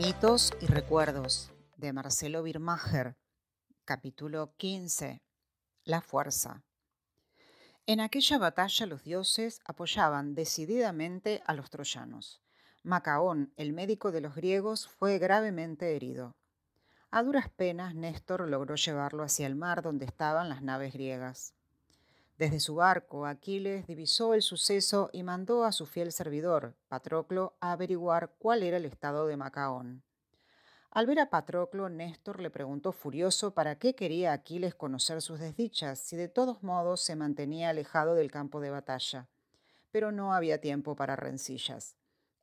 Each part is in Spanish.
Mitos y Recuerdos de Marcelo Birmacher, capítulo 15. La fuerza. En aquella batalla los dioses apoyaban decididamente a los troyanos. Macaón, el médico de los griegos, fue gravemente herido. A duras penas, Néstor logró llevarlo hacia el mar donde estaban las naves griegas. Desde su barco, Aquiles divisó el suceso y mandó a su fiel servidor, Patroclo, a averiguar cuál era el estado de Macaón. Al ver a Patroclo, Néstor le preguntó furioso para qué quería Aquiles conocer sus desdichas si de todos modos se mantenía alejado del campo de batalla. Pero no había tiempo para rencillas.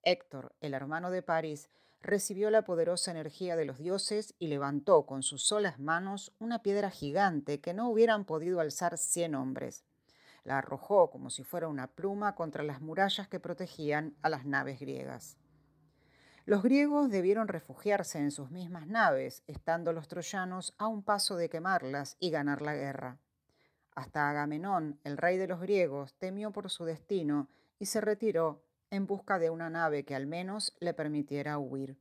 Héctor, el hermano de París, recibió la poderosa energía de los dioses y levantó con sus solas manos una piedra gigante que no hubieran podido alzar cien hombres. La arrojó como si fuera una pluma contra las murallas que protegían a las naves griegas. Los griegos debieron refugiarse en sus mismas naves, estando los troyanos a un paso de quemarlas y ganar la guerra. Hasta Agamenón, el rey de los griegos, temió por su destino y se retiró en busca de una nave que al menos le permitiera huir.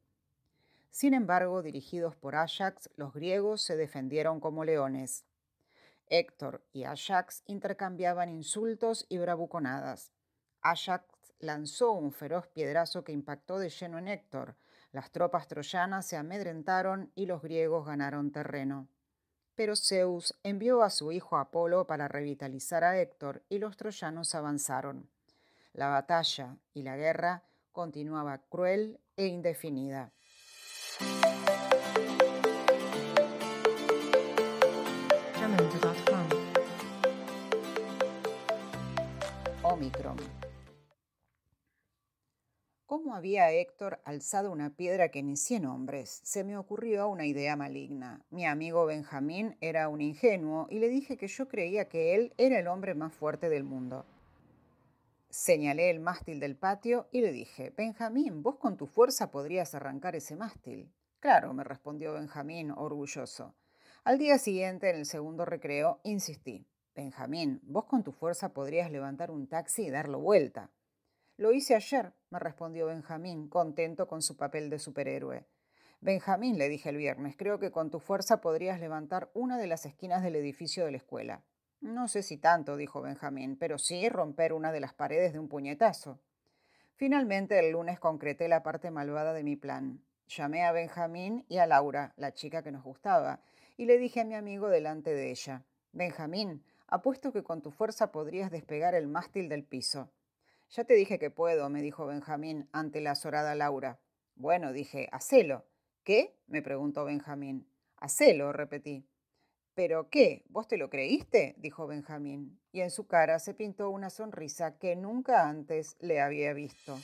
Sin embargo, dirigidos por Ajax, los griegos se defendieron como leones. Héctor y Ajax intercambiaban insultos y bravuconadas. Ajax lanzó un feroz piedrazo que impactó de lleno en Héctor. Las tropas troyanas se amedrentaron y los griegos ganaron terreno. Pero Zeus envió a su hijo Apolo para revitalizar a Héctor y los troyanos avanzaron. La batalla y la guerra continuaba cruel e indefinida. Omicron. ¿Cómo había Héctor alzado una piedra que ni cien hombres? Se me ocurrió una idea maligna. Mi amigo Benjamín era un ingenuo y le dije que yo creía que él era el hombre más fuerte del mundo. Señalé el mástil del patio y le dije, Benjamín, vos con tu fuerza podrías arrancar ese mástil. Claro, me respondió Benjamín, orgulloso. Al día siguiente, en el segundo recreo, insistí. Benjamín, vos con tu fuerza podrías levantar un taxi y darlo vuelta. Lo hice ayer, me respondió Benjamín, contento con su papel de superhéroe. Benjamín, le dije el viernes, creo que con tu fuerza podrías levantar una de las esquinas del edificio de la escuela. No sé si tanto, dijo Benjamín, pero sí romper una de las paredes de un puñetazo. Finalmente, el lunes concreté la parte malvada de mi plan. Llamé a Benjamín y a Laura, la chica que nos gustaba, y le dije a mi amigo delante de ella, Benjamín, apuesto que con tu fuerza podrías despegar el mástil del piso. Ya te dije que puedo, me dijo Benjamín ante la azorada Laura. Bueno, dije, hacelo. ¿Qué? me preguntó Benjamín. Hacelo, repetí. ¿Pero qué? ¿Vos te lo creíste? dijo Benjamín, y en su cara se pintó una sonrisa que nunca antes le había visto.